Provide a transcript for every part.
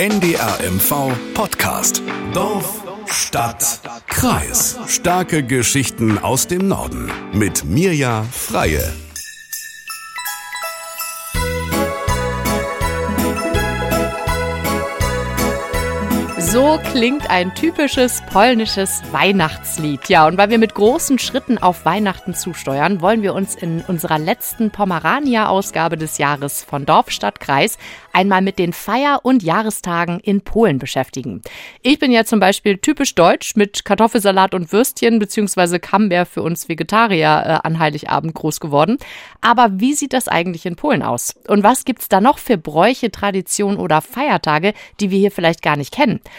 NDRMV Podcast. Dorf, Stadt, Kreis. Starke Geschichten aus dem Norden. Mit Mirja Freie. So klingt ein typisches polnisches Weihnachtslied. Ja, und weil wir mit großen Schritten auf Weihnachten zusteuern, wollen wir uns in unserer letzten Pomerania-Ausgabe des Jahres von Dorf, Stadt, Kreis einmal mit den Feier- und Jahrestagen in Polen beschäftigen. Ich bin ja zum Beispiel typisch deutsch mit Kartoffelsalat und Würstchen beziehungsweise Camembert für uns Vegetarier äh, an Heiligabend groß geworden. Aber wie sieht das eigentlich in Polen aus? Und was gibt's da noch für Bräuche, Traditionen oder Feiertage, die wir hier vielleicht gar nicht kennen?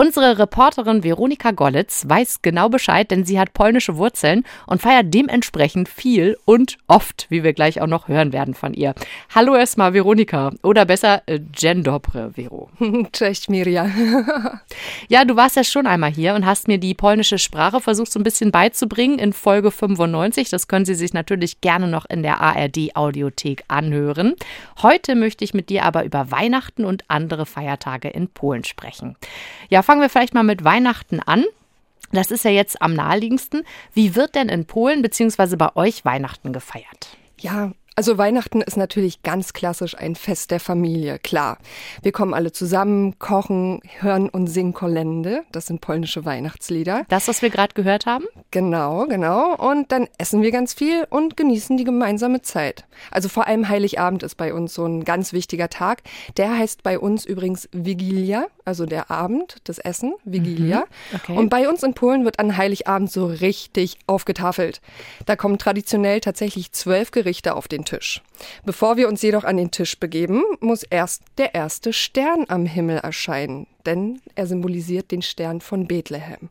Unsere Reporterin Veronika Gollitz weiß genau Bescheid, denn sie hat polnische Wurzeln und feiert dementsprechend viel und oft, wie wir gleich auch noch hören werden von ihr. Hallo erstmal Veronika oder besser äh, Dzień dobry, Vero. Cześć Mirja. ja, du warst ja schon einmal hier und hast mir die polnische Sprache versucht so ein bisschen beizubringen in Folge 95. Das können Sie sich natürlich gerne noch in der ARD Audiothek anhören. Heute möchte ich mit dir aber über Weihnachten und andere Feiertage in Polen sprechen. Ja, fangen wir vielleicht mal mit Weihnachten an. Das ist ja jetzt am naheliegendsten. Wie wird denn in Polen bzw. bei euch Weihnachten gefeiert? Ja, also Weihnachten ist natürlich ganz klassisch ein Fest der Familie, klar. Wir kommen alle zusammen, kochen, hören und singen Kolende. Das sind polnische Weihnachtslieder. Das, was wir gerade gehört haben? Genau, genau. Und dann essen wir ganz viel und genießen die gemeinsame Zeit. Also vor allem Heiligabend ist bei uns so ein ganz wichtiger Tag. Der heißt bei uns übrigens Vigilia, also der Abend, das Essen, Vigilia. Mhm, okay. Und bei uns in Polen wird an Heiligabend so richtig aufgetafelt. Da kommen traditionell tatsächlich zwölf Gerichte auf den Tisch. Bevor wir uns jedoch an den Tisch begeben, muss erst der erste Stern am Himmel erscheinen, denn er symbolisiert den Stern von Bethlehem.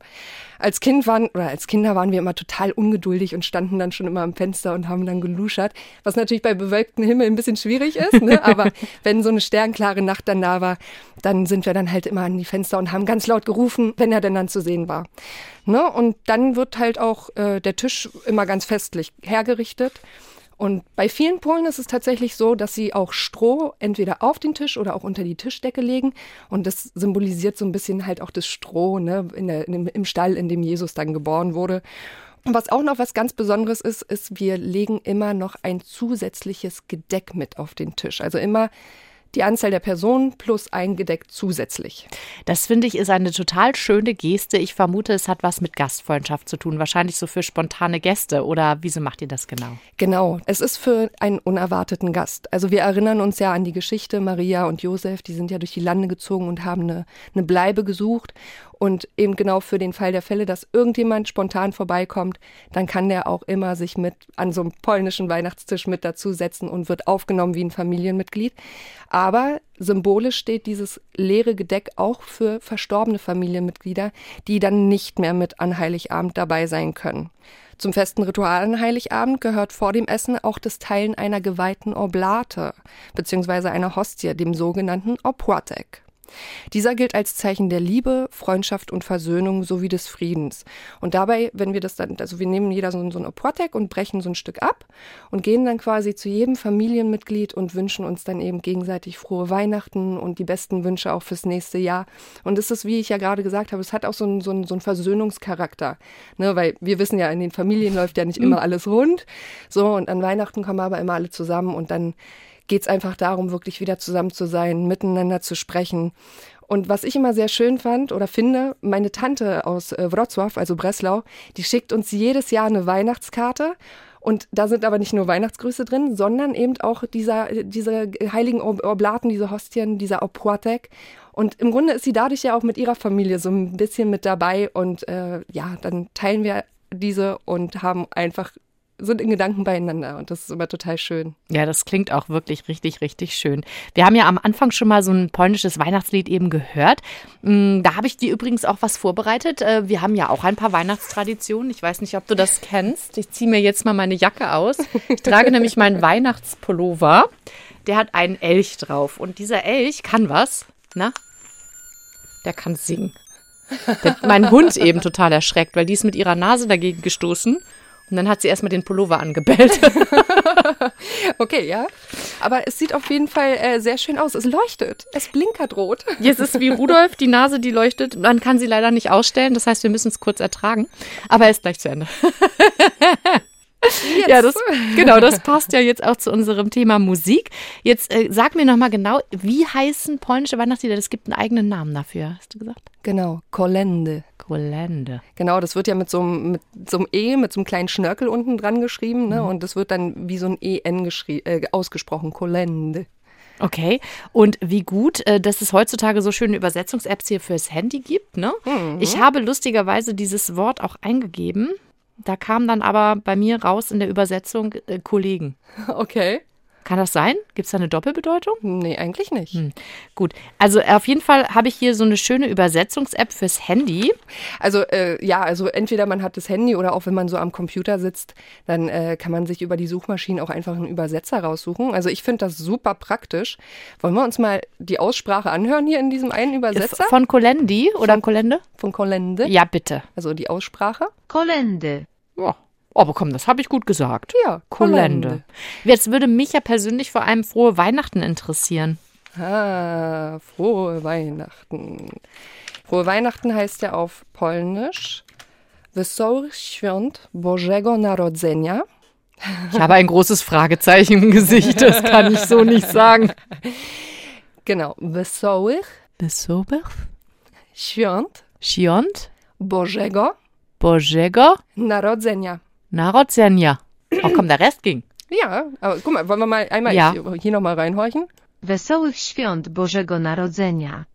Als Kind waren oder als Kinder waren wir immer total ungeduldig und standen dann schon immer am Fenster und haben dann geluschert, was natürlich bei bewölktem Himmel ein bisschen schwierig ist, ne? aber wenn so eine sternklare Nacht dann da war, dann sind wir dann halt immer an die Fenster und haben ganz laut gerufen, wenn er denn dann zu sehen war. Ne? Und dann wird halt auch äh, der Tisch immer ganz festlich hergerichtet. Und bei vielen Polen ist es tatsächlich so, dass sie auch Stroh entweder auf den Tisch oder auch unter die Tischdecke legen. Und das symbolisiert so ein bisschen halt auch das Stroh ne, in der, in im Stall, in dem Jesus dann geboren wurde. Und was auch noch was ganz Besonderes ist, ist, wir legen immer noch ein zusätzliches Gedeck mit auf den Tisch. Also immer die Anzahl der Personen plus eingedeckt zusätzlich. Das finde ich ist eine total schöne Geste. Ich vermute, es hat was mit Gastfreundschaft zu tun, wahrscheinlich so für spontane Gäste. Oder wieso macht ihr das genau? Genau, es ist für einen unerwarteten Gast. Also wir erinnern uns ja an die Geschichte Maria und Josef, die sind ja durch die Lande gezogen und haben eine, eine Bleibe gesucht. Und eben genau für den Fall der Fälle, dass irgendjemand spontan vorbeikommt, dann kann der auch immer sich mit an so einem polnischen Weihnachtstisch mit dazusetzen und wird aufgenommen wie ein Familienmitglied. Aber symbolisch steht dieses leere Gedeck auch für verstorbene Familienmitglieder, die dann nicht mehr mit an Heiligabend dabei sein können. Zum festen Ritual an Heiligabend gehört vor dem Essen auch das Teilen einer geweihten Oblate bzw. einer Hostie, dem sogenannten Opłatek. Dieser gilt als Zeichen der Liebe, Freundschaft und Versöhnung sowie des Friedens. Und dabei, wenn wir das dann, also wir nehmen jeder so, so ein Opłatek und brechen so ein Stück ab und gehen dann quasi zu jedem Familienmitglied und wünschen uns dann eben gegenseitig frohe Weihnachten und die besten Wünsche auch fürs nächste Jahr. Und es ist, wie ich ja gerade gesagt habe, es hat auch so einen, so einen, so einen Versöhnungscharakter. Ne? Weil wir wissen ja, in den Familien läuft ja nicht immer mhm. alles rund. So, und an Weihnachten kommen aber immer alle zusammen und dann geht es einfach darum, wirklich wieder zusammen zu sein, miteinander zu sprechen. Und was ich immer sehr schön fand oder finde, meine Tante aus äh, Wrocław, also Breslau, die schickt uns jedes Jahr eine Weihnachtskarte. Und da sind aber nicht nur Weihnachtsgrüße drin, sondern eben auch dieser, diese heiligen Oblaten, diese Hostien, dieser Opłatek. Und im Grunde ist sie dadurch ja auch mit ihrer Familie so ein bisschen mit dabei. Und äh, ja, dann teilen wir diese und haben einfach sind in Gedanken beieinander und das ist immer total schön. Ja, das klingt auch wirklich richtig, richtig schön. Wir haben ja am Anfang schon mal so ein polnisches Weihnachtslied eben gehört. Mm, da habe ich dir übrigens auch was vorbereitet. Äh, wir haben ja auch ein paar Weihnachtstraditionen. Ich weiß nicht, ob du das kennst. Ich ziehe mir jetzt mal meine Jacke aus. Ich trage nämlich meinen Weihnachtspullover. Der hat einen Elch drauf und dieser Elch kann was? Na? Der kann singen. Der, mein Hund eben total erschreckt, weil die ist mit ihrer Nase dagegen gestoßen Und dann hat sie erstmal den Pullover angebellt. okay, ja. Aber es sieht auf jeden Fall äh, sehr schön aus. Es leuchtet. Es blinkert rot. Jetzt ist wie Rudolf, die Nase, die leuchtet. Man kann sie leider nicht ausstellen. Das heißt, wir müssen es kurz ertragen. Aber er ist gleich zu Ende. Jetzt. Ja, das, genau, das passt ja jetzt auch zu unserem Thema Musik. Jetzt äh, sag mir nochmal genau, wie heißen polnische Weihnachtslieder? Es gibt einen eigenen Namen dafür, hast du gesagt? Genau, Kolende. Kolende. Genau, das wird ja mit so, einem, mit so einem E, mit so einem kleinen Schnörkel unten dran geschrieben, ne? Mhm. Und das wird dann wie so ein EN äh, ausgesprochen, Kolende. Okay. Und wie gut, äh, dass es heutzutage so schöne Übersetzungs-Apps hier fürs Handy gibt. Ne? Mhm. Ich habe lustigerweise dieses Wort auch eingegeben. Da kam dann aber bei mir raus in der Übersetzung äh, Kollegen. Okay. Kann das sein? Gibt es da eine Doppelbedeutung? Nee, eigentlich nicht. Hm. Gut. Also auf jeden Fall habe ich hier so eine schöne Übersetzungs-App fürs Handy. Also äh, ja, also entweder man hat das Handy oder auch wenn man so am Computer sitzt, dann äh, kann man sich über die Suchmaschine auch einfach einen Übersetzer raussuchen. Also ich finde das super praktisch. Wollen wir uns mal die Aussprache anhören hier in diesem einen Übersetzer? Von Kolendi oder von, Kolende? Von Kolende. Ja, bitte. Also die Aussprache. Kolende. Ja. Aber komm, das habe ich gut gesagt. Ja, Kolende. Jetzt würde mich ja persönlich vor allem frohe Weihnachten interessieren. Ah, frohe Weihnachten. Frohe Weihnachten heißt ja auf Polnisch Wesołych Świąt Bożego Narodzenia. Ich habe ein großes Fragezeichen im Gesicht, das kann ich so nicht sagen. Genau, Wesołych Wesołych Świąt Świąt Bożego Bożego Narodzenia. Narodzenia. Oh komm, der Rest ging. Ja, aber guck mal, wollen wir mal einmal ja. hier nochmal reinhorchen? Wesołych Świąt Bożego Narodzenia.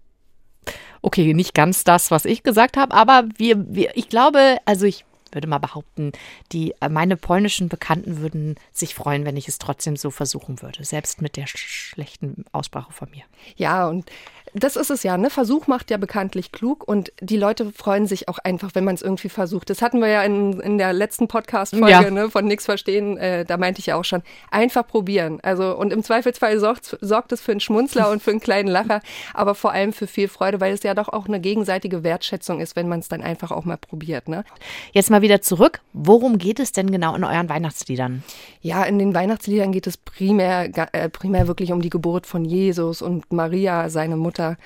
Okay, nicht ganz das, was ich gesagt habe, aber wir, wir, ich glaube, also ich würde mal behaupten, die, äh, meine polnischen Bekannten würden sich freuen, wenn ich es trotzdem so versuchen würde, selbst mit der schlechten Aussprache von mir. Ja, und das ist es ja, ne? Versuch macht ja bekanntlich klug und die Leute freuen sich auch einfach, wenn man es irgendwie versucht. Das hatten wir ja in, in der letzten Podcast-Folge ja. ne, von Nix Verstehen, äh, da meinte ich ja auch schon, einfach probieren. Also und im Zweifelsfall sorgt, sorgt es für einen Schmunzler und für einen kleinen Lacher, aber vor allem für viel Freude, weil es ja doch auch eine gegenseitige Wertschätzung ist, wenn man es dann einfach auch mal probiert. Ne? Jetzt mal wieder zurück. Worum geht es denn genau in euren Weihnachtsliedern? Ja, in den Weihnachtsliedern geht es primär, äh, primär wirklich um die Geburt von Jesus und Maria, seine Mutter.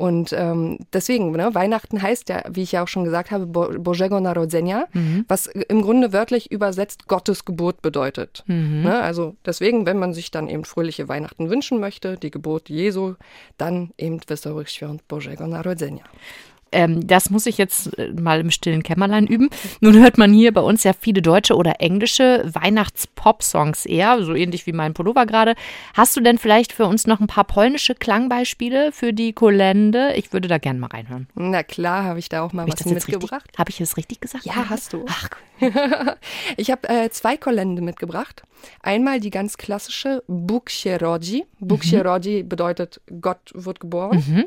Und ähm, deswegen, ne, Weihnachten heißt ja, wie ich ja auch schon gesagt habe, Bo Bożego Narodzenia, mhm. was im Grunde wörtlich übersetzt Gottes Geburt bedeutet. Mhm. Ne, also deswegen, wenn man sich dann eben fröhliche Weihnachten wünschen möchte, die Geburt Jesu, dann eben Wesołych Świąt Bożego Narodzenia. Ähm, das muss ich jetzt äh, mal im stillen Kämmerlein üben. Nun hört man hier bei uns ja viele deutsche oder englische Weihnachts-Pop-Songs eher, so ähnlich wie mein Pullover gerade. Hast du denn vielleicht für uns noch ein paar polnische Klangbeispiele für die Kolende? Ich würde da gerne mal reinhören. Na klar, habe ich da auch mal hab was mitgebracht. Habe ich es richtig gesagt? Ja, hast du. Ach, cool. ich habe äh, zwei Kolende mitgebracht. Einmal die ganz klassische Bóg się rodzi. Bóg się rodzi bedeutet Gott wird geboren. Mhm.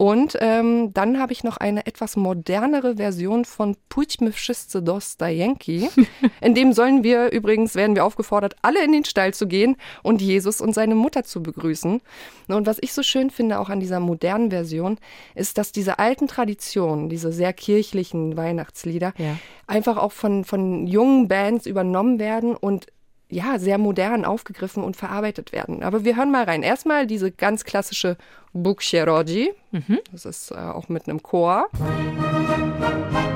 Und ähm, dann habe ich noch eine etwas modernere Version von Pójdźmy wszyscy do Stajenki. In dem sollen wir übrigens, werden wir aufgefordert, alle in den Stall zu gehen und Jesus und seine Mutter zu begrüßen. Und was ich so schön finde auch an dieser modernen Version, ist, dass diese alten Traditionen, diese sehr kirchlichen Weihnachtslieder, ja. einfach auch von, von jungen Bands übernommen werden und ja, sehr modern aufgegriffen und verarbeitet werden. Aber wir hören mal rein. Erstmal diese ganz klassische Buksheroji. Mhm. Das ist äh, auch mit einem Chor. Musik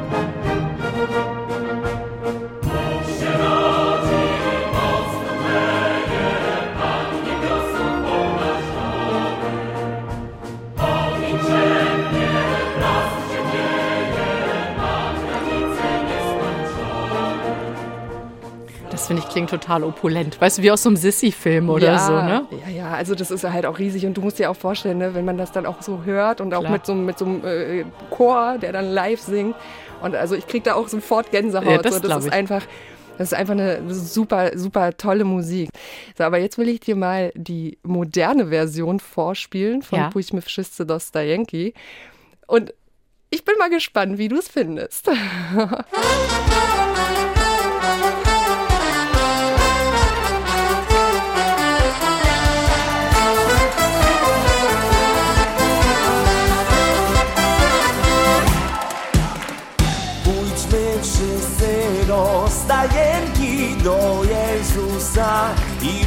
Das finde ich klingt total opulent. Weißt du, wie aus so einem Sissy-Film oder ja, so, ne? Ja, ja, also das ist halt auch riesig und du musst dir auch vorstellen, ne, wenn man das dann auch so hört und auch Klar. mit so, mit so einem äh, Chor, der dann live singt. Und also ich kriege da auch sofort Gänsehaut. Ja, das, so, das ist einfach. Das ist einfach eine super, super tolle Musik. So, aber jetzt will ich dir mal die moderne Version vorspielen von ja. Pójdźmy wszyscy do Stajenki. Und ich bin mal gespannt, wie du es findest.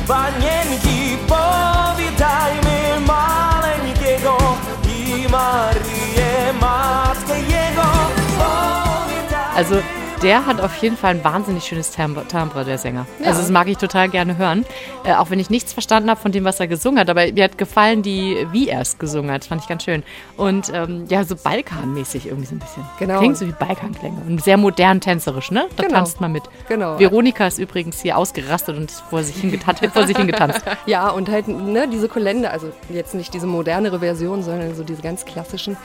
panienki powitajmy maleńkiego i Marię Matkę Jego. Also der hat auf jeden Fall ein wahnsinnig schönes Timbre, Timbre der Sänger. Also das mag ich total gerne hören. Äh, auch wenn ich nichts verstanden habe von dem, was er gesungen hat. Aber mir hat gefallen, die, wie er es gesungen hat. Das fand ich ganz schön. Und ähm, ja, so Balkanmäßig irgendwie so ein bisschen. Genau. Klingt so wie Balkanklänge. Und sehr modern tänzerisch, ne? Da Genau. tanzt man mit. Genau. Veronika ist übrigens hier ausgerastet und vor sich, vor sich hingetanzt. Ja, und halt ne, diese Kolende, also jetzt nicht diese modernere Version, sondern so diese ganz klassischen,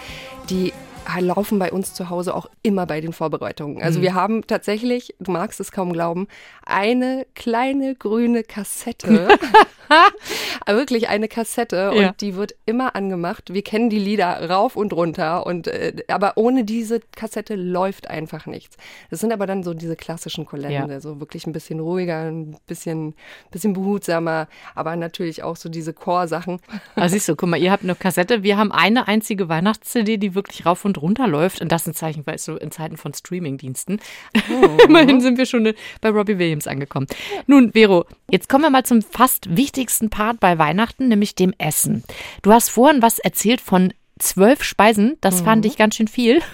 die laufen bei uns zu Hause auch immer bei den Vorbereitungen. Also wir haben tatsächlich, du magst es kaum glauben, eine kleine grüne Kassette. Wirklich eine Kassette und Ja. die wird immer angemacht. Wir kennen die Lieder rauf und runter und äh, aber ohne diese Kassette läuft einfach nichts. Das sind aber dann so diese klassischen Kolende, Ja. so wirklich ein bisschen ruhiger, ein bisschen, bisschen behutsamer, aber natürlich auch so diese Chorsachen. Also siehst du, guck mal, ihr habt eine Kassette. Wir haben eine einzige Weihnachts-CD, die wirklich rauf und runter läuft. Und das ist ein Zeichen, weißt du, in Zeiten von Streaming-Diensten. Immerhin sind wir schon bei Robbie Williams angekommen. Nun, Vero, jetzt kommen wir mal zum fast wichtigsten Part bei Weihnachten, nämlich dem Essen. Du hast vorhin was erzählt von zwölf Speisen. Das fand ich ganz schön viel.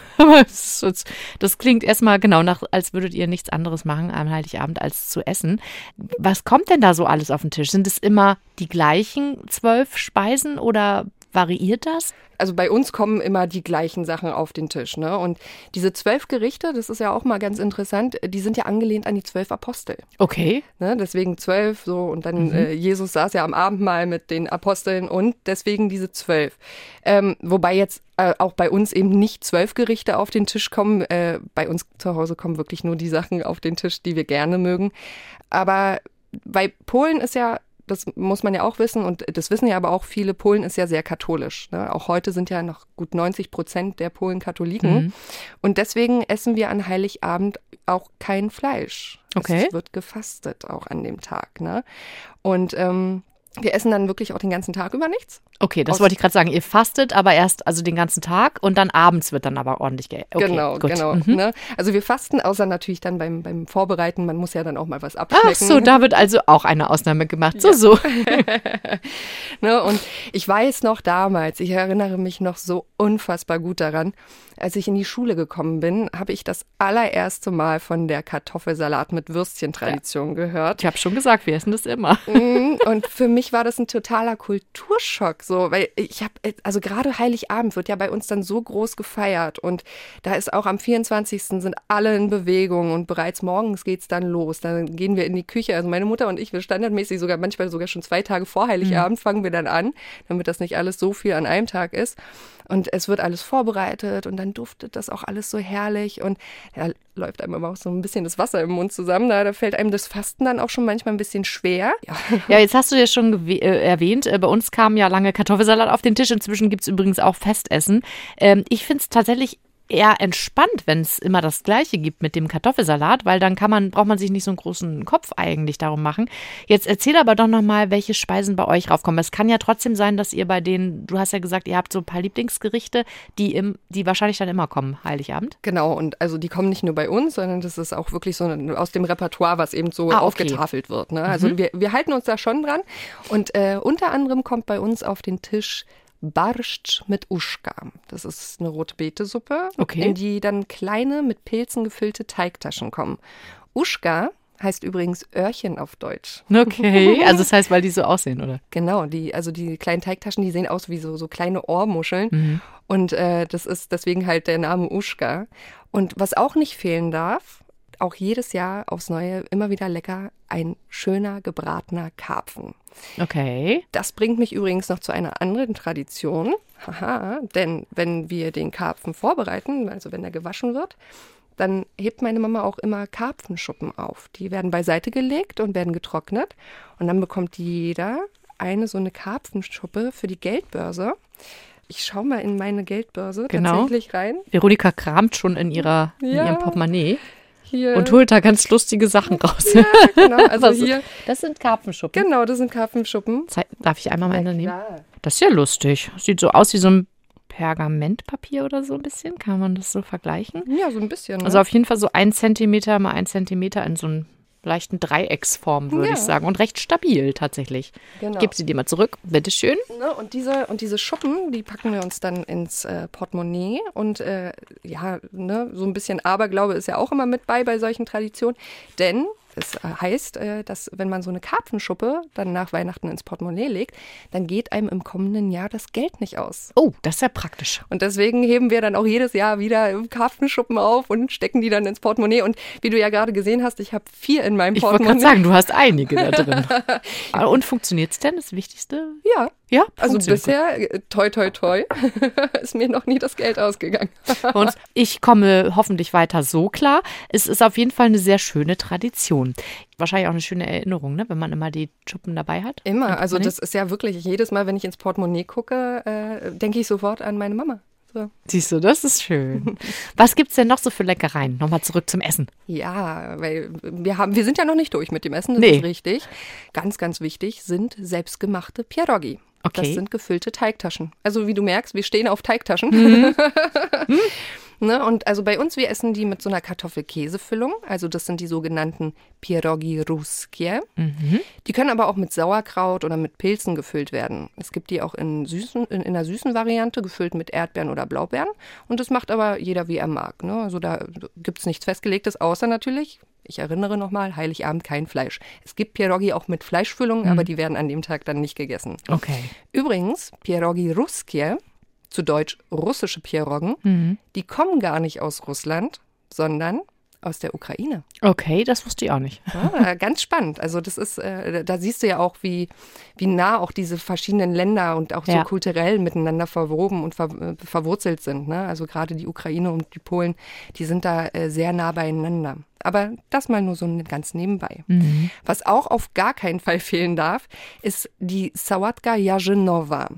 Das klingt erstmal genau nach, als würdet ihr nichts anderes machen am Heiligabend als zu essen. Was kommt denn da so alles auf den Tisch? Sind es immer die gleichen zwölf Speisen oder variiert das? Also bei uns kommen immer die gleichen Sachen auf den Tisch. Ne? Und diese zwölf Gerichte, das ist ja auch mal ganz interessant, die sind ja angelehnt an die zwölf Apostel. Okay. Ne? Deswegen zwölf so und dann äh, Jesus saß ja am Abendmahl mit den Aposteln und deswegen diese zwölf. Ähm, wobei jetzt äh, auch bei uns eben nicht zwölf Gerichte auf den Tisch kommen. Äh, bei uns zu Hause kommen wirklich nur die Sachen auf den Tisch, die wir gerne mögen. Aber bei Polen ist ja das muss man ja auch wissen und das wissen ja aber auch viele, Polen ist ja sehr katholisch. Ne? Auch heute sind ja noch gut 90 Prozent der Polen Katholiken. Mhm. Und deswegen essen wir an Heiligabend auch kein Fleisch. Okay. Es wird gefastet auch an dem Tag. Ne? Und ähm, wir essen dann wirklich auch den ganzen Tag über nichts. Okay, das Aus- wollte ich gerade sagen. Ihr fastet aber erst also den ganzen Tag und dann abends wird dann aber ordentlich ge okay, genau, gut. genau. Mhm. Ne? Also wir fasten, außer natürlich dann beim, beim Vorbereiten. Man muss ja dann auch mal was Ach abschmecken. so, da wird also auch eine Ausnahme gemacht. So, so. Ne? Und ich weiß noch damals, ich erinnere mich noch so unfassbar gut daran, als ich in die Schule gekommen bin, habe ich das allererste Mal von der Kartoffelsalat mit Würstchen-Tradition gehört. Ich habe schon gesagt, wir essen das immer. Mm, Und für mich war das ein totaler Kulturschock, so, weil ich habe, also gerade Heiligabend wird ja bei uns dann so groß gefeiert und da ist auch am 24. sind alle in Bewegung und bereits morgens geht's dann los. Dann gehen wir in die Küche, also meine Mutter und ich, wir standardmäßig sogar manchmal sogar schon zwei Tage vor Heiligabend fangen wir dann an, damit das nicht alles so viel an einem Tag ist. Und es wird alles vorbereitet und dann duftet das auch alles so herrlich und da läuft einem aber auch so ein bisschen das Wasser im Mund zusammen. Da, da fällt einem das Fasten dann auch schon manchmal ein bisschen schwer. Ja. Ja, jetzt hast du ja schon äh, erwähnt, äh, bei uns kam ja lange Kartoffelsalat auf den Tisch. Inzwischen gibt es übrigens auch Festessen. Ähm, ich finde es tatsächlich eher entspannt, wenn es immer das Gleiche gibt mit dem Kartoffelsalat, weil dann kann man, braucht man sich nicht so einen großen Kopf eigentlich darum machen. Jetzt erzähl aber doch nochmal, welche Speisen bei euch raufkommen. Es kann ja trotzdem sein, dass ihr bei denen, du hast ja gesagt, ihr habt so ein paar Lieblingsgerichte, die, im, die wahrscheinlich dann immer kommen, Heiligabend. Genau, und also die kommen nicht nur bei uns, sondern das ist auch wirklich so aus dem Repertoire, was eben so Ah, okay. aufgetafelt wird. Ne? Also wir, wir halten uns da schon dran. Und äh, unter anderem kommt bei uns auf den Tisch Barszcz mit Uschka. Das ist eine rote Betesuppe, Okay. in die dann kleine mit Pilzen gefüllte Teigtaschen kommen. Uschka heißt übrigens Öhrchen auf Deutsch. Okay, also das heißt, weil die so aussehen, oder? Genau, die, also die kleinen Teigtaschen, die sehen aus wie so, so kleine Ohrmuscheln. Und äh, das ist deswegen halt der Name Uschka. Und was auch nicht fehlen darf, auch jedes Jahr aufs Neue immer wieder lecker, ein schöner gebratener Karpfen. Okay. Das bringt mich übrigens noch zu einer anderen Tradition. Haha, denn wenn wir den Karpfen vorbereiten, also wenn er gewaschen wird, dann hebt meine Mama auch immer Karpfenschuppen auf. Die werden beiseite gelegt und werden getrocknet. Und dann bekommt jeder eine so eine Karpfenschuppe für die Geldbörse. Ich schaue mal in meine Geldbörse Genau. tatsächlich rein. Veronika kramt schon in, ihrer, in Ja. ihrem Portemonnaie Hier. und holt da ganz lustige Sachen raus. ja, genau, also Was- hier. Das sind Karpfenschuppen. Genau, das sind Karpfenschuppen. Darf ich einmal meine nehmen? Das ist ja lustig. Sieht so aus wie so ein Pergamentpapier oder so ein bisschen. Kann man das so vergleichen? Ja, so ein bisschen. Ne? Also auf jeden Fall so ein Zentimeter mal ein Zentimeter in so ein leichten Dreiecksform, würde Ja. ich sagen. Und recht stabil tatsächlich. Genau. Gib sie dir mal zurück, bitteschön. Ne, und, diese, und diese Schuppen, die packen wir uns dann ins äh, Portemonnaie. Und äh, ja, ne, so ein bisschen Aberglaube ist ja auch immer mit bei bei solchen Traditionen. Denn es äh, heißt, äh, dass wenn man so eine Karpfenschuppe dann nach Weihnachten ins Portemonnaie legt, dann geht einem im kommenden Jahr das Geld nicht aus. Oh, das ist ja praktisch. Und deswegen heben wir dann auch jedes Jahr wieder Karpfenschuppen auf und stecken die dann ins Portemonnaie. Und wie du ja gerade gesehen hast, ich habe vier in meinem Ich wollte gerade Portemonnaie. sagen, du hast einige da drin. Ah, Und funktioniert es denn? Das Wichtigste? Ja, Ja, also bisher, äh, toi, toi, toi, ist mir noch nie das Geld ausgegangen. Und ich komme hoffentlich weiter so klar. Es ist auf jeden Fall eine sehr schöne Tradition. Wahrscheinlich auch eine schöne Erinnerung, ne? wenn man immer die Schuppen dabei hat. Immer. Also das ist ja wirklich, jedes Mal, wenn ich ins Portemonnaie gucke, äh, denke ich sofort an meine Mama. So. Siehst du, das ist schön. Was gibt's denn noch so für Leckereien? Nochmal zurück zum Essen. Ja, weil wir haben, wir sind ja noch nicht durch mit dem Essen, das Nee. ist richtig. Ganz, ganz wichtig sind selbstgemachte Pierogi. Das Okay. sind gefüllte Teigtaschen. Also wie du merkst, wir stehen auf Teigtaschen. Mhm. ne? Und also bei uns, wir essen die mit so einer Kartoffel-Käse-Füllung. Also das sind die sogenannten Pierogi ruskie. Mhm. Die können aber auch mit Sauerkraut oder mit Pilzen gefüllt werden. Es gibt die auch in, süßen, in, in einer süßen Variante, gefüllt mit Erdbeeren oder Blaubeeren. Und das macht aber jeder, wie er mag. Ne? Also da gibt es nichts Festgelegtes, außer natürlich, ich erinnere nochmal, Heiligabend kein Fleisch. Es gibt Pierogi auch mit Fleischfüllung, aber die werden an dem Tag dann nicht gegessen. Okay. Übrigens, Pierogi ruskie, zu Deutsch russische Pierogen, die kommen gar nicht aus Russland, sondern aus der Ukraine. Okay, das wusste ich auch nicht. Ja, ganz spannend. Also das ist, äh, da siehst du ja auch, wie, wie nah auch diese verschiedenen Länder und auch so Ja. kulturell miteinander verwoben und ver, äh, verwurzelt sind. Ne? Also gerade die Ukraine und die Polen, die sind da äh, sehr nah beieinander. Aber das mal nur so ganz nebenbei. Was auch auf gar keinen Fall fehlen darf, ist die Sałatka Jarzynowa.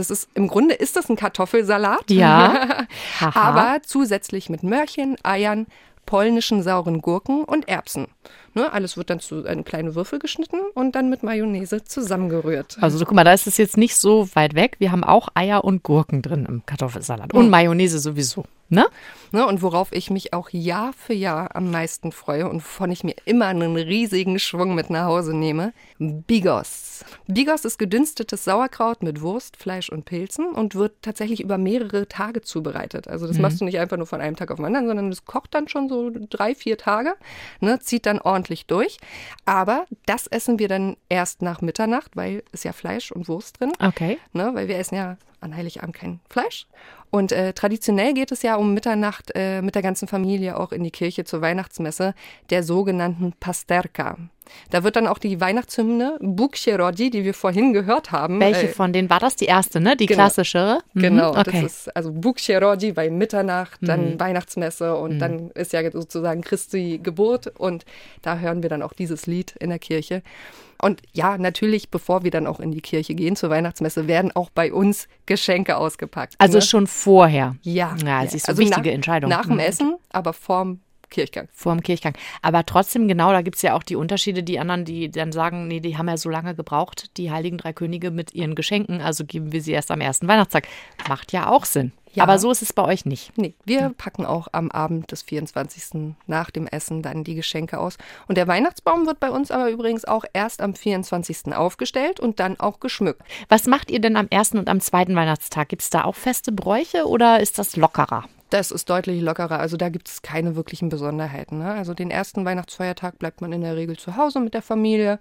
Das ist, im Grunde ist das ein Kartoffelsalat. Ja. Aber zusätzlich mit Möhrchen, Eiern, polnischen sauren Gurken und Erbsen. Ne, alles wird dann zu in kleine Würfel geschnitten und dann mit Mayonnaise zusammengerührt. Also guck mal, da ist es jetzt nicht so weit weg. Wir haben auch Eier und Gurken drin im Kartoffelsalat. Und Mayonnaise sowieso. Ne? Ne, und worauf ich mich auch Jahr für Jahr am meisten freue und wovon ich mir immer einen riesigen Schwung mit nach Hause nehme, Bigos. Bigos ist gedünstetes Sauerkraut mit Wurst, Fleisch und Pilzen und wird tatsächlich über mehrere Tage zubereitet. Also das machst du nicht einfach nur von einem Tag auf den anderen, sondern das kocht dann schon so drei, vier Tage, ne, zieht dann ordentlich durch. Aber das essen wir dann erst nach Mitternacht, weil ist ja Fleisch und Wurst drin Okay. ne, weil wir essen ja an Heiligabend kein Fleisch. Und äh, traditionell geht es ja um Mitternacht äh, mit der ganzen Familie auch in die Kirche zur Weihnachtsmesse, der sogenannten Pasterka. Da wird dann auch die Weihnachtshymne rodzi, die wir vorhin gehört haben. Welche äh, von denen war das? Die erste, ne? Die genau. klassischere? Mhm, Genau, Okay. das ist also rodzi, weil Mitternacht, dann Weihnachtsmesse und dann ist ja sozusagen Christi Geburt und da hören wir dann auch dieses Lied in der Kirche. Und ja, natürlich, bevor wir dann auch in die Kirche gehen zur Weihnachtsmesse, werden auch bei uns Geschenke ausgepackt. also ne? schon vorher. ja, Ja, siehst du, Also wichtige nach, Entscheidung. Nach dem Mhm. Essen, aber vorm Kirchgang. Vor dem Kirchgang. Aber trotzdem, genau, da gibt es ja auch die Unterschiede. Die anderen, die dann sagen, nee, die haben ja so lange gebraucht, die Heiligen Drei Könige mit ihren Geschenken, also geben wir sie erst am ersten Weihnachtstag. Macht ja auch Sinn. Ja. Aber so ist es bei euch nicht. Nee, wir packen auch am Abend des 24. nach dem Essen dann die Geschenke aus. Und der Weihnachtsbaum wird bei uns aber übrigens auch erst am 24. aufgestellt und dann auch geschmückt. Was macht ihr denn am ersten und am zweiten Weihnachtstag? Gibt es da auch feste Bräuche oder ist das lockerer? Das ist deutlich lockerer. Also da gibt es keine wirklichen Besonderheiten. Ne? Also den ersten Weihnachtsfeiertag bleibt man in der Regel zu Hause mit der Familie,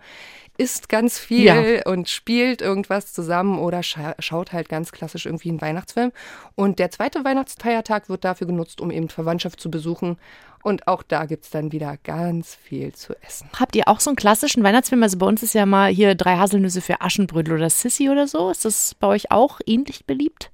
isst ganz viel Ja. und spielt irgendwas zusammen oder scha schaut halt ganz klassisch irgendwie einen Weihnachtsfilm. Und der zweite Weihnachtsfeiertag wird dafür genutzt, um eben Verwandtschaft zu besuchen. Und auch da gibt es dann wieder ganz viel zu essen. Habt ihr auch so einen klassischen Weihnachtsfilm? Also bei uns ist ja mal hier drei Haselnüsse für Aschenbrödel oder Sissy oder so. Ist das bei euch auch ähnlich beliebt?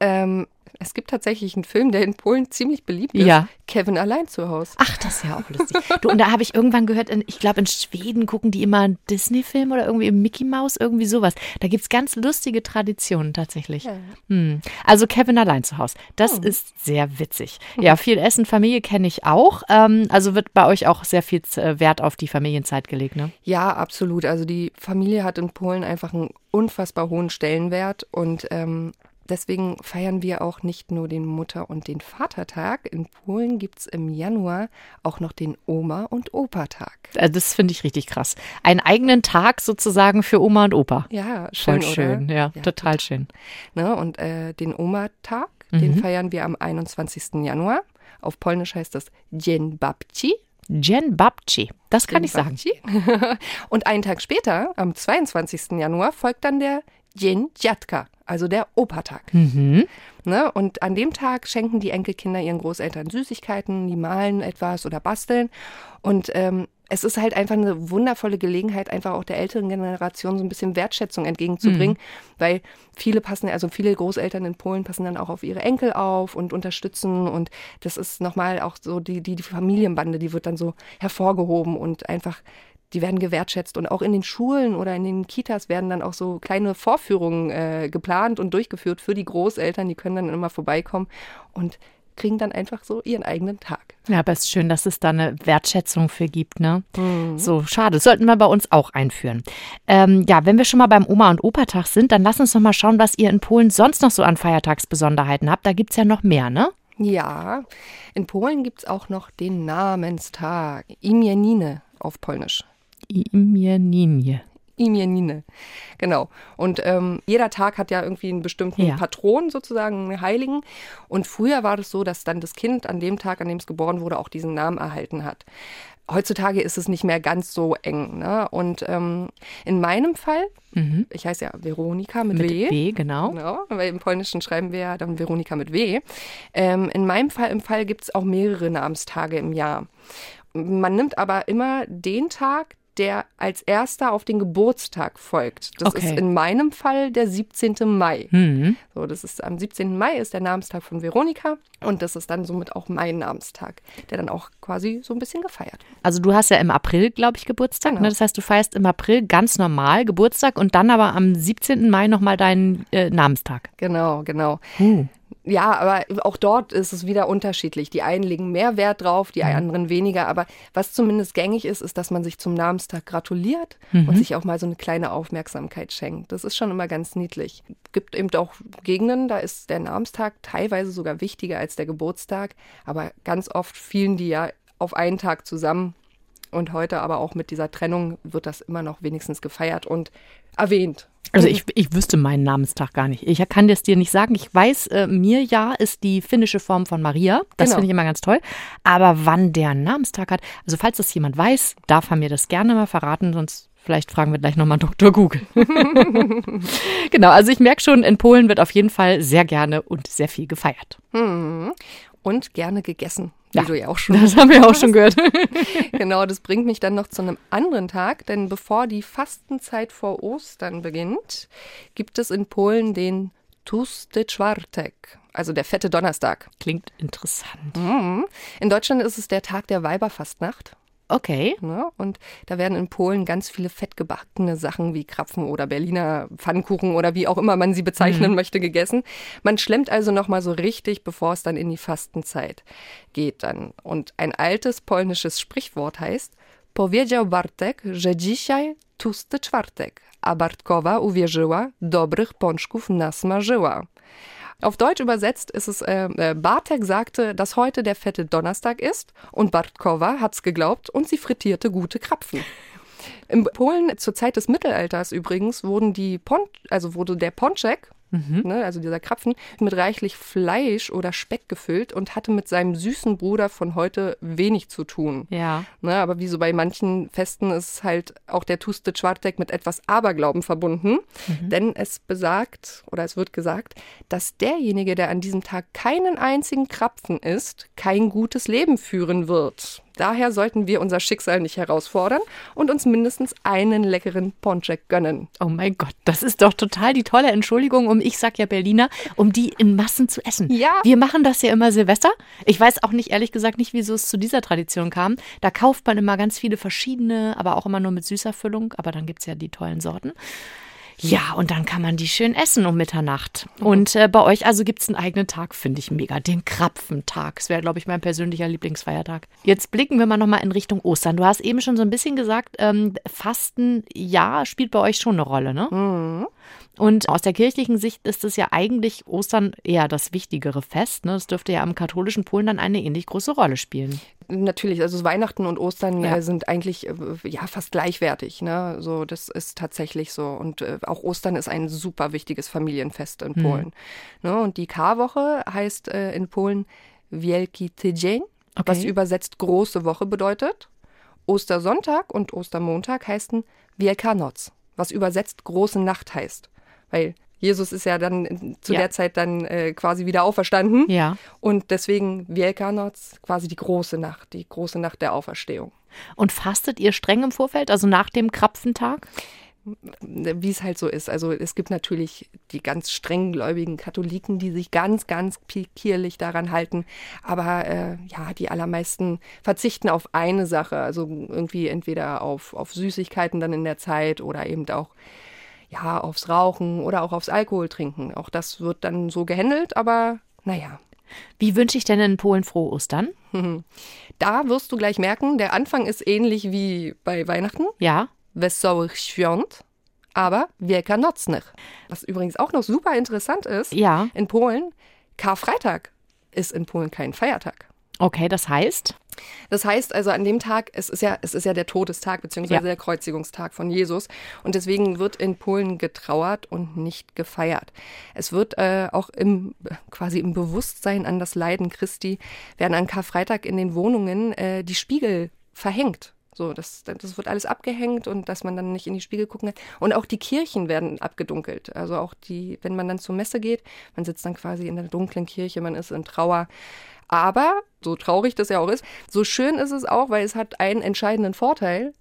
Ähm, es gibt tatsächlich einen Film, der in Polen ziemlich beliebt ist. Ja. Kevin allein zu Hause. Ach, das ist ja auch lustig. Du, und da habe ich irgendwann gehört, in, ich glaube, in Schweden gucken die immer einen Disney-Film oder irgendwie Mickey Mouse, irgendwie sowas. Da gibt es ganz lustige Traditionen tatsächlich. Hm. Also Kevin allein zu Hause. Das ist sehr witzig. Ja, viel Essen, Familie kenne ich auch. Ähm, also wird bei euch auch sehr viel äh, Wert auf die Familienzeit gelegt, ne? Ja, absolut. Also die Familie hat in Polen einfach einen unfassbar hohen Stellenwert und ähm, deswegen feiern wir auch nicht nur den Mutter- und den Vatertag. In Polen gibt es im Januar auch noch den Oma- und Opa-Tag. Also das finde ich richtig krass. Einen eigenen Tag sozusagen für Oma und Opa. Ja, schön, Voll schön, oder? ja, total schön. Ne? Und äh, den Oma-Tag, den Mhm. feiern wir am 21. Januar. Auf Polnisch heißt das Dzień Babci. Dzień Babci, das kann Dzień ich sagen. Babci. und einen Tag später, am 22. Januar, folgt dann der Dzień Dziadka, also der Opa-Tag. Mhm. Ne? Und an dem Tag schenken die Enkelkinder ihren Großeltern Süßigkeiten, die malen etwas oder basteln. Und ähm, es ist halt einfach eine wundervolle Gelegenheit, einfach auch der älteren Generation so ein bisschen Wertschätzung entgegenzubringen, weil viele passen, also viele Großeltern in Polen passen dann auch auf ihre Enkel auf und unterstützen. Und das ist nochmal auch so die, die, die Familienbande, die wird dann so hervorgehoben und einfach die werden gewertschätzt und auch in den Schulen oder in den Kitas werden dann auch so kleine Vorführungen äh, geplant und durchgeführt für die Großeltern. Die können dann immer vorbeikommen und kriegen dann einfach so ihren eigenen Tag. Ja, aber es ist schön, dass es da eine Wertschätzung für gibt, ne? So, schade. Das sollten wir bei uns auch einführen. Ähm, ja, wenn wir schon mal beim Oma- und Opa-Tag sind, dann lass uns noch mal schauen, was ihr in Polen sonst noch so an Feiertagsbesonderheiten habt. Da gibt es ja noch mehr, ne? Ja, in Polen gibt es auch noch den Namenstag, Imienine auf Polnisch. Imienine. Imienine, genau. Und ähm, jeder Tag hat ja irgendwie einen bestimmten Ja. Patron sozusagen, einen Heiligen. Und früher war das so, dass dann das Kind an dem Tag, an dem es geboren wurde, auch diesen Namen erhalten hat. Heutzutage ist es nicht mehr ganz so eng. Ne? Und ähm, in meinem Fall, ich heiße ja Veronika mit, Mit W. W, genau. Genau, weil im Polnischen schreiben wir ja dann Veronika mit W. Ähm, in meinem Fall, im Fall gibt es auch mehrere Namenstage im Jahr. Man nimmt aber immer den Tag, der als erster auf den Geburtstag folgt. Das Okay. ist in meinem Fall der 17. Mai. Mhm. So, das ist am 17. Mai ist der Namenstag von Veronika und das ist dann somit auch mein Namenstag, der dann auch quasi so ein bisschen gefeiert. wird. Also du hast ja im April, glaube ich, Geburtstag. Genau. Ne? Das heißt, du feierst im April ganz normal Geburtstag und dann aber am 17. Mai nochmal deinen äh, Namenstag. Genau, genau. Ja, aber auch dort ist es wieder unterschiedlich. Die einen legen mehr Wert drauf, die anderen weniger. Aber was zumindest gängig ist, ist, dass man sich zum Namenstag gratuliert und sich auch mal so eine kleine Aufmerksamkeit schenkt. Das ist schon immer ganz niedlich. Gibt eben auch Gegenden, da ist der Namenstag teilweise sogar wichtiger als der Geburtstag. Aber ganz oft fielen die ja auf einen Tag zusammen. Und heute aber auch mit dieser Trennung wird das immer noch wenigstens gefeiert und erwähnt. Also ich, ich wüsste meinen Namenstag gar nicht. Ich kann das dir nicht sagen. Ich weiß, äh, Mirja ist die finnische Form von Maria. Das Genau. finde ich immer ganz toll. Aber wann der Namenstag hat, also falls das jemand weiß, darf er mir das gerne mal verraten, sonst vielleicht fragen wir gleich nochmal Dr. Google. genau, also ich merke schon, in Polen wird auf jeden Fall sehr gerne und sehr viel gefeiert. Und gerne gegessen, wie Ja. du ja auch schon Das haben wir auch schon gehört. Genau, das bringt mich dann noch zu einem anderen Tag, denn bevor die Fastenzeit vor Ostern beginnt, gibt es in Polen den Tłusty Czwartek, also der fette Donnerstag. Klingt interessant. Mhm. In Deutschland ist es der Tag der Weiberfastnacht. Okay. Ne? Und da werden in Polen ganz viele fettgebackene Sachen wie Krapfen oder Berliner Pfannkuchen oder wie auch immer man sie bezeichnen möchte, gegessen. Man schlemmt also nochmal so richtig, bevor es dann in die Fastenzeit geht dann. Und ein altes polnisches Sprichwort heißt Powiedział Bartek, że dzisiaj tłusty czwartek, a Bartkowa uwierzyła, dobrych pączków nasmażyła. Auf Deutsch übersetzt ist es, äh, äh, Bartek sagte, dass heute der fette Donnerstag ist und Bartkowa hat's geglaubt und sie frittierte gute Krapfen. In Polen zur Zeit des Mittelalters übrigens wurden die Pon also wurde der Ponczek, ne, also dieser Krapfen, mit reichlich Fleisch oder Speck gefüllt und hatte mit seinem süßen Bruder von heute wenig zu tun. Ja. Ne, aber wie so bei manchen Festen ist halt auch der Tuste Czwartek mit etwas Aberglauben verbunden. Denn es besagt oder es wird gesagt, dass derjenige, der an diesem Tag keinen einzigen Krapfen isst, kein gutes Leben führen wird. Daher sollten wir unser Schicksal nicht herausfordern und uns mindestens einen leckeren Ponczek gönnen. Oh mein Gott, das ist doch total die tolle Entschuldigung, um, ich sag ja Berliner, um die in Massen zu essen. Ja. Wir machen das ja immer Silvester. Ich weiß auch nicht, ehrlich gesagt, nicht, wieso es zu dieser Tradition kam. Da kauft man immer ganz viele verschiedene, aber auch immer nur mit süßer Füllung. Aber dann gibt es ja die tollen Sorten. Ja, und dann kann man die schön essen um Mitternacht. Und äh, bei euch also gibt es einen eigenen Tag, finde ich mega. Den Krapfentag. Das wäre, glaube ich, mein persönlicher Lieblingsfeiertag. Jetzt blicken wir mal nochmal in Richtung Ostern. Du hast eben schon so ein bisschen gesagt, ähm, Fasten, ja, spielt bei euch schon eine Rolle, ne? Und aus der kirchlichen Sicht ist es ja eigentlich Ostern eher das wichtigere Fest. Ne? Das dürfte ja im katholischen Polen dann eine ähnlich große Rolle spielen. Natürlich, also Weihnachten und Ostern Ja. äh, sind eigentlich äh, ja fast gleichwertig. Ne? So, das ist tatsächlich so. Und äh, auch Ostern ist ein super wichtiges Familienfest in Polen. Ne? Und die Karwoche heißt äh, in Polen Wielki Tydzień, was Okay. übersetzt große Woche bedeutet. Ostersonntag und Ostermontag heißen Wielka Noc, was übersetzt große Nacht heißt. Weil Jesus ist ja dann zu Ja. der Zeit dann äh, quasi wieder auferstanden. Ja. Und deswegen Wielka Noc, quasi die große Nacht, die große Nacht der Auferstehung. Und fastet ihr streng im Vorfeld, also nach dem Krapfentag? Wie es halt so ist. Also es gibt natürlich die ganz strenggläubigen Katholiken, die sich ganz, ganz pikierlich daran halten. Aber äh, ja, die allermeisten verzichten auf eine Sache. Also irgendwie entweder auf, auf Süßigkeiten dann in der Zeit oder eben auch ja, aufs Rauchen oder auch aufs Alkohol trinken. Auch das wird dann so gehandelt, aber naja. Wie wünsche ich denn in Polen frohe Ostern? Da wirst du gleich merken, der Anfang ist ähnlich wie bei Weihnachten. Ja. Wesołych Świąt, aber Wielkanocnych. Was übrigens auch noch super interessant ist, Ja. in Polen, Karfreitag ist in Polen kein Feiertag. Okay, das heißt? Das heißt also an dem Tag, es ist ja, es ist ja der Todestag beziehungsweise Ja. der Kreuzigungstag von Jesus und deswegen wird in Polen getrauert und nicht gefeiert. Es wird äh, auch im quasi im Bewusstsein an das Leiden Christi werden an Karfreitag in den Wohnungen äh, die Spiegel verhängt. So, das, das wird alles abgehängt und dass man dann nicht in die Spiegel gucken kann. Und auch die Kirchen werden abgedunkelt. Also auch die, wenn man dann zur Messe geht, man sitzt dann quasi in der dunklen Kirche, man ist in Trauer. Aber, so traurig das ja auch ist, so schön ist es auch, weil es hat einen entscheidenden Vorteil.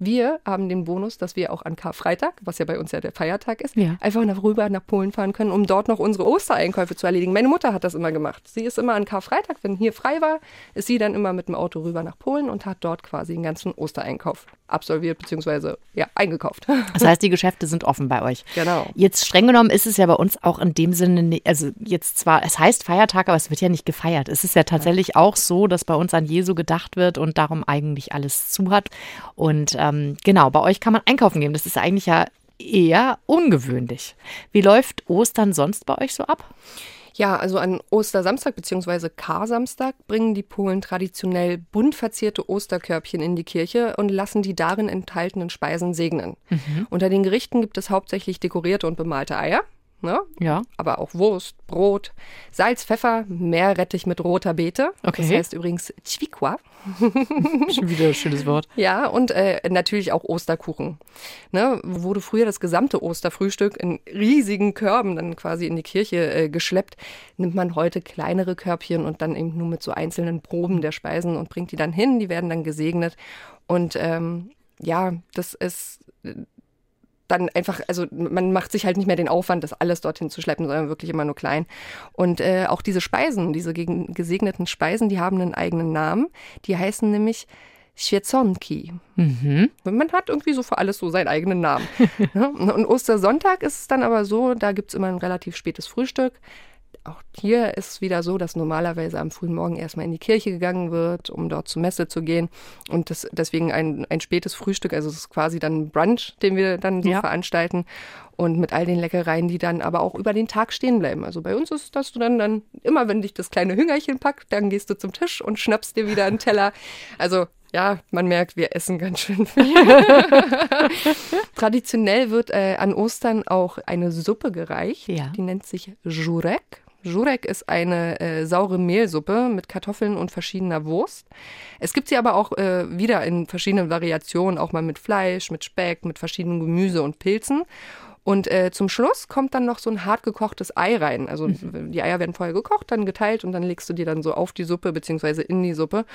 Wir haben den Bonus, dass wir auch an Karfreitag, was ja bei uns ja der Feiertag ist, Ja. einfach nach rüber nach Polen fahren können, um dort noch unsere Ostereinkäufe zu erledigen. Meine Mutter hat das immer gemacht. Sie ist immer an Karfreitag, wenn hier frei war, ist sie dann immer mit dem Auto rüber nach Polen und hat dort quasi den ganzen Ostereinkauf absolviert, beziehungsweise ja, eingekauft. Das heißt, die Geschäfte sind offen bei euch. Genau. Jetzt streng genommen ist es ja bei uns auch in dem Sinne, also jetzt zwar, es heißt Feiertag, aber es wird ja nicht gefeiert. Es ist ja tatsächlich auch so, dass bei uns an Jesu gedacht wird und darum eigentlich alles zu hat. Und ähm, genau, bei euch kann man einkaufen gehen. Das ist eigentlich ja eher ungewöhnlich. Wie läuft Ostern sonst bei euch so ab? Ja, also an Ostersamstag bzw. Karsamstag bringen die Polen traditionell bunt verzierte Osterkörbchen in die Kirche und lassen die darin enthaltenen Speisen segnen. Unter den Gerichten gibt es hauptsächlich dekorierte und bemalte Eier, ne? Ja. aber auch Wurst, Brot, Salz, Pfeffer, Meerrettich mit roter Beete. Okay. Das heißt übrigens Ćwikła. Schon wieder ein schönes Wort. Ja, und äh, natürlich auch Osterkuchen. Ne, wurde früher das gesamte Osterfrühstück in riesigen Körben dann quasi in die Kirche äh, geschleppt, nimmt man heute kleinere Körbchen und dann eben nur mit so einzelnen Proben der Speisen und bringt die dann hin, die werden dann gesegnet. Und ähm, ja, das ist dann einfach, also man macht sich halt nicht mehr den Aufwand, das alles dorthin zu schleppen, sondern wirklich immer nur klein. Und äh, auch diese Speisen, diese gesegneten Speisen, die haben einen eigenen Namen. Die heißen nämlich Świeconki. Mhm. Man hat irgendwie so für alles so seinen eigenen Namen. Und Ostersonntag ist es dann aber so, da gibt es immer ein relativ spätes Frühstück. Auch hier ist es wieder so, dass normalerweise am frühen Morgen erstmal in die Kirche gegangen wird, um dort zur Messe zu gehen. Und das, deswegen ein, ein spätes Frühstück, also es ist quasi dann ein Brunch, den wir dann so Ja. veranstalten. Und mit all den Leckereien, die dann aber auch über den Tag stehen bleiben. Also bei uns ist es, dass du dann, dann immer, wenn dich das kleine Hüngerchen packt, dann gehst du zum Tisch und schnappst dir wieder einen Teller. Also ja, man merkt, wir essen ganz schön viel. Traditionell wird äh, an Ostern auch eine Suppe gereicht. Ja. Die nennt sich Jurek. Jurek ist eine äh, saure Mehlsuppe mit Kartoffeln und verschiedener Wurst. Es gibt sie aber auch äh, wieder in verschiedenen Variationen, auch mal mit Fleisch, mit Speck, mit verschiedenen Gemüse und Pilzen. Und äh, zum Schluss kommt dann noch so ein hart gekochtes Ei rein. Also die Eier werden vorher gekocht, dann geteilt und dann legst du die dann so auf die Suppe beziehungsweise in die Suppe.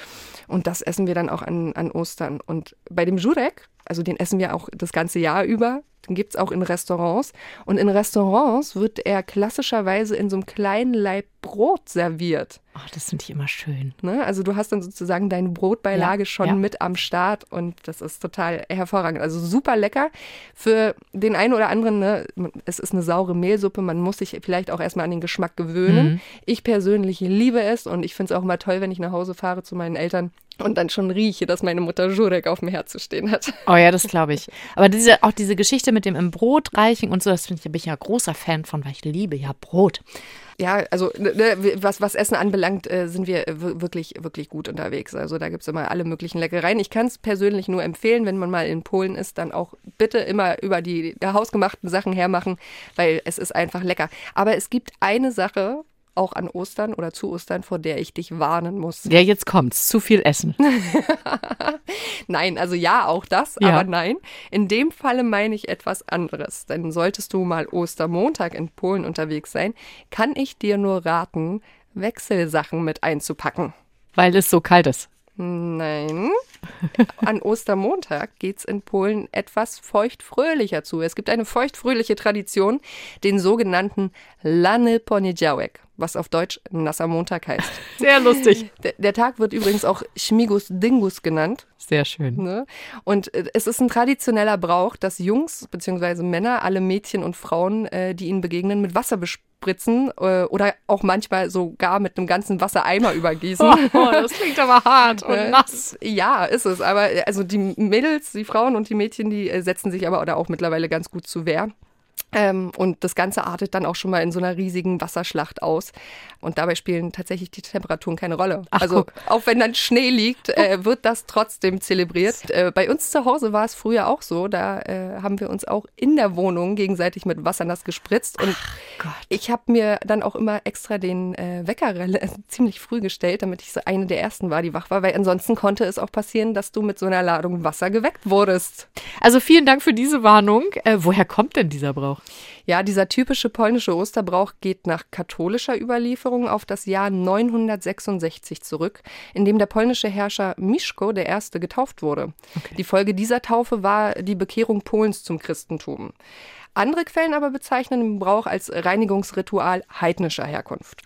Und das essen wir dann auch an, an Ostern. Und bei dem Jurek, also den essen wir auch das ganze Jahr über, den gibt's auch in Restaurants. Und in Restaurants wird er klassischerweise in so einem kleinen Laib Brot serviert. Ach, das finde ich immer schön. Ne? Also du hast dann sozusagen deine Brotbeilage Ja, schon ja. mit am Start und das ist total hervorragend. Also super lecker. Für den einen oder anderen, ne, es ist eine saure Mehlsuppe, man muss sich vielleicht auch erstmal an den Geschmack gewöhnen. Mhm. Ich persönlich liebe es und ich finde es auch immer toll, wenn ich nach Hause fahre zu meinen Eltern und dann schon rieche, dass meine Mutter Jurek auf dem Herd zu stehen hat. Oh ja, das glaube ich. Aber diese, auch diese Geschichte mit dem im Brot reichen und so, das finde ich, bin ich ja großer Fan von, weil ich liebe ja Brot. Ja, also ne, was, was Essen anbelangt, äh, sind wir wirklich, wirklich gut unterwegs. Also da gibt es immer alle möglichen Leckereien. Ich kann es persönlich nur empfehlen, wenn man mal in Polen ist, dann auch bitte immer über die hausgemachten Sachen hermachen, weil es ist einfach lecker. Aber es gibt eine Sache, auch an Ostern oder zu Ostern, vor der ich dich warnen muss. Ja, jetzt kommt's. Zu viel Essen. nein, also ja, auch das, Ja. aber nein. In dem Falle meine ich etwas anderes. Denn solltest du mal Ostermontag in Polen unterwegs sein, kann ich dir nur raten, Wechselsachen mit einzupacken. Weil es so kalt ist. Nein. An Ostermontag geht's in Polen etwas feuchtfröhlicher zu. Es gibt eine feuchtfröhliche Tradition, den sogenannten Lany Poniedziałek, was auf Deutsch nasser Montag heißt. Sehr lustig. Der, der Tag wird übrigens auch Schmigus Dingus genannt. Sehr schön. Ne? Und äh, es ist ein traditioneller Brauch, dass Jungs bzw. Männer alle Mädchen und Frauen, äh, die ihnen begegnen, mit Wasser bespritzen äh, oder auch manchmal sogar mit einem ganzen Wassereimer übergießen. Oh, das klingt aber hart und Äh, nass. Ja, ist es. Aber äh, also die Mädels, die Frauen und die Mädchen, die setzen sich aber oder auch mittlerweile ganz gut zu Wehr. Ähm, und das Ganze artet dann auch schon mal in so einer riesigen Wasserschlacht aus. Und dabei spielen tatsächlich die Temperaturen keine Rolle. Ach, also guck. auch wenn dann Schnee liegt, äh, wird das trotzdem zelebriert. Äh, bei uns zu Hause war es früher auch so. Da äh, haben wir uns auch in der Wohnung gegenseitig mit Wassernass gespritzt. Und Gott. ich habe mir dann auch immer extra den äh, Wecker ziemlich früh gestellt, damit ich so eine der ersten war, die wach war, weil ansonsten konnte es auch passieren, dass du mit so einer Ladung Wasser geweckt wurdest. Also vielen Dank für diese Warnung. Äh, woher kommt denn dieser Brauch? Ja, dieser typische polnische Osterbrauch geht nach katholischer Überlieferung auf das Jahr 966 zurück, in dem der polnische Herrscher Mischko I. getauft wurde. Die Folge dieser Taufe war die Bekehrung Polens zum Christentum. Andere Quellen aber bezeichnen den Brauch als Reinigungsritual heidnischer Herkunft.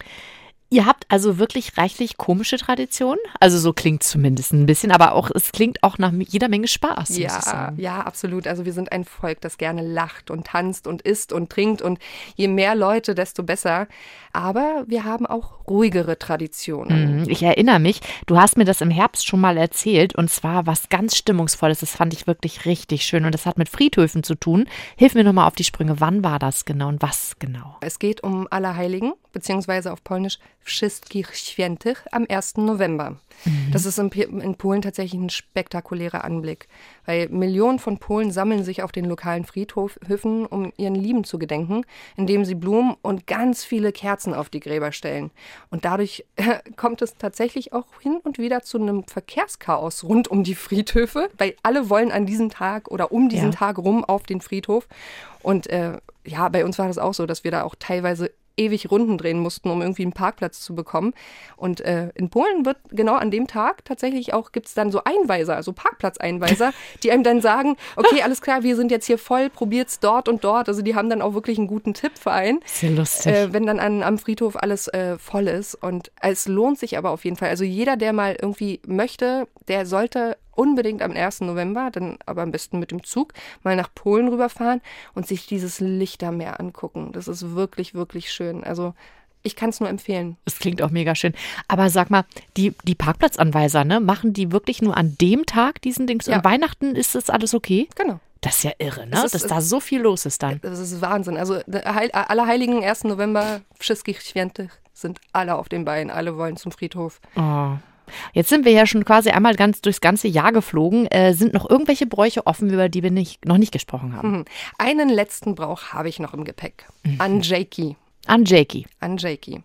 Ihr habt also wirklich reichlich komische Traditionen? Also so klingt zumindest ein bisschen, aber auch es klingt auch nach jeder Menge Spaß, Ja, ja, absolut. Also wir sind ein Volk, das gerne lacht und tanzt und isst und trinkt und je mehr Leute, desto besser. Aber wir haben auch ruhigere Traditionen. Mhm, Ich erinnere mich, du hast mir das im Herbst schon mal erzählt und zwar was ganz Stimmungsvolles. Das fand ich wirklich richtig schön und das hat mit Friedhöfen zu tun. Hilf mir nochmal auf die Sprünge. Wann war das genau und was genau? Es geht um Allerheiligen, beziehungsweise auf Polnisch Wszystkich Świętych am 1. November. Das ist in, in Polen tatsächlich ein spektakulärer Anblick, weil Millionen von Polen sammeln sich auf den lokalen Friedhöfen, um ihren Lieben zu gedenken, indem sie Blumen und ganz viele Kerzen auf die Gräber stellen. Und dadurch kommt es tatsächlich auch hin und wieder zu einem Verkehrschaos rund um die Friedhöfe, weil alle wollen an diesem Tag oder um diesen Ja. Tag rum auf den Friedhof. Und äh, ja, bei uns war das auch so, dass wir da auch teilweise ewig Runden drehen mussten, um irgendwie einen Parkplatz zu bekommen. Und äh, in Polen wird genau an dem Tag tatsächlich auch, gibt es dann so Einweiser, also Parkplatzeinweiser, die einem dann sagen, okay, alles klar, wir sind jetzt hier voll, probiert's dort und dort. Also die haben dann auch wirklich einen guten Tipp für einen. Sehr lustig. Äh, wenn dann an, am Friedhof alles äh, voll ist. Und es lohnt sich aber auf jeden Fall. Also jeder, der mal irgendwie möchte, der sollte unbedingt am 1. November, dann aber am besten mit dem Zug, mal nach Polen rüberfahren und sich dieses Lichtermeer angucken. Das ist wirklich, wirklich schön. Also ich kann es nur empfehlen. Das klingt auch mega schön. Aber sag mal, die, die Parkplatzanweiser, ne, machen die wirklich nur an dem Tag diesen Dings? Ja. Und Weihnachten ist das alles okay? Genau. Das ist ja irre, ne? Es ist- Dass da so viel los ist dann. Das ist Wahnsinn. Also Heil alle Heiligen 1. November, Wszystkich Świętych, sind alle auf den Beinen. Alle wollen zum Friedhof. Oh. Jetzt sind wir ja schon quasi einmal ganz durchs ganze Jahr geflogen. Äh, sind noch irgendwelche Bräuche offen, über die wir nicht, noch nicht gesprochen haben? Mhm. Einen letzten Brauch habe ich noch im Gepäck. Anjaki. An Jakey. Anjaki.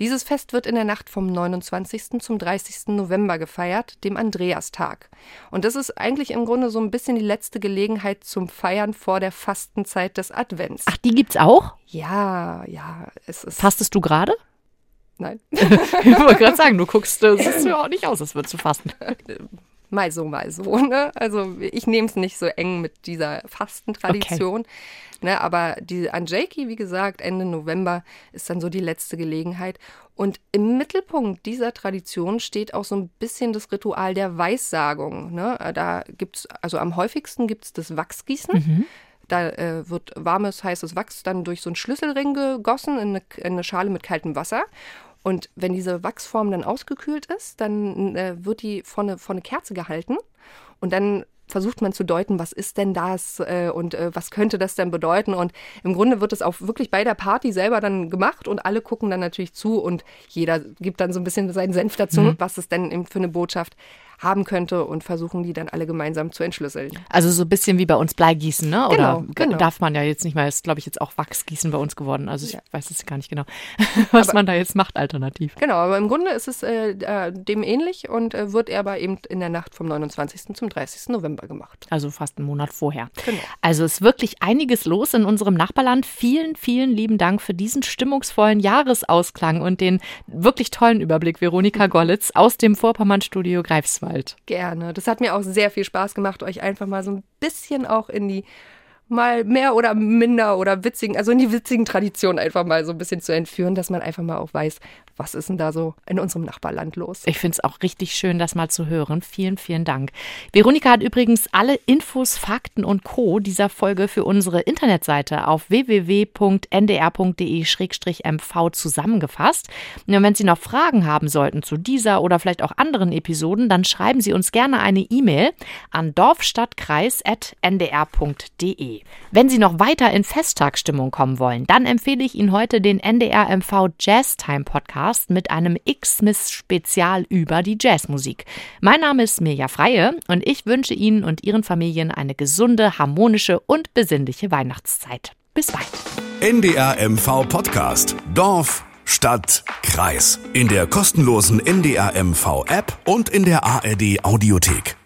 Dieses Fest wird in der Nacht vom 29. zum 30. November gefeiert, dem Andreastag. Und das ist eigentlich im Grunde so ein bisschen die letzte Gelegenheit zum Feiern vor der Fastenzeit des Advents. Ach, die gibt's auch? Ja, ja, es ist. Fastest du gerade? Nein. Ich wollte gerade sagen, du guckst, äh, siehst ja auch nicht aus, als würdest du fasten. Mal so, mal so. Ne? Also ich nehme es nicht so eng mit dieser Fastentradition. Ne? Aber die Anjaki, wie gesagt, Ende November ist dann so die letzte Gelegenheit. Und im Mittelpunkt dieser Tradition steht auch so ein bisschen das Ritual der Weissagung. Ne? Da gibt's, also am häufigsten gibt es das Wachsgießen. Da äh, wird warmes, heißes Wachs dann durch so einen Schlüsselring gegossen in eine, in eine Schale mit kaltem Wasser. Und wenn diese Wachsform dann ausgekühlt ist, dann äh, wird die vor eine, vor eine Kerze gehalten und dann versucht man zu deuten, was ist denn das äh, und äh, was könnte das denn bedeuten. Und im Grunde wird es auch wirklich bei der Party selber dann gemacht und alle gucken dann natürlich zu und jeder gibt dann so ein bisschen seinen Senf dazu, mhm. was es denn für eine Botschaft haben könnte und versuchen die dann alle gemeinsam zu entschlüsseln. Also so ein bisschen wie bei uns Bleigießen, ne? Oder genau, genau. darf man ja jetzt nicht mehr, ist glaube ich jetzt auch Wachsgießen bei uns geworden. Also ich ja. weiß es gar nicht genau, was aber, man da jetzt macht alternativ. Genau, aber im Grunde ist es äh, äh, dem ähnlich und äh, wird er aber eben in der Nacht vom 29. zum 30. November gemacht. Also fast einen Monat vorher. Genau. Also ist wirklich einiges los in unserem Nachbarland. Vielen, vielen lieben Dank für diesen stimmungsvollen Jahresausklang und den wirklich tollen Überblick, Veronika Gollitz aus dem Vorpommernstudio Greifswald. Greifswald. Gerne. Das hat mir auch sehr viel Spaß gemacht, euch einfach mal so ein bisschen auch in die mal mehr oder minder oder witzigen, also in die witzigen Traditionen einfach mal so ein bisschen zu entführen, dass man einfach mal auch weiß, was ist denn da so in unserem Nachbarland los. Ich finde es auch richtig schön, das mal zu hören. Vielen, vielen Dank. Veronika hat übrigens alle Infos, Fakten und Co. dieser Folge für unsere Internetseite auf www.ndr.de-mv zusammengefasst. Und wenn Sie noch Fragen haben sollten zu dieser oder vielleicht auch anderen Episoden, dann schreiben Sie uns gerne eine E-Mail an dorfstadtkreis.ndr.de. Wenn Sie noch weiter in Festtagsstimmung kommen wollen, dann empfehle ich Ihnen heute den NDR MV Jazz Time Podcast mit einem X-Miss Spezial über die Jazzmusik. Mein Name ist Mirja Freie und ich wünsche Ihnen und Ihren Familien eine gesunde, harmonische und besinnliche Weihnachtszeit. Bis bald. NDR MV Podcast. Dorf, Stadt, Kreis. In der kostenlosen NDR MV App und in der ARD Audiothek.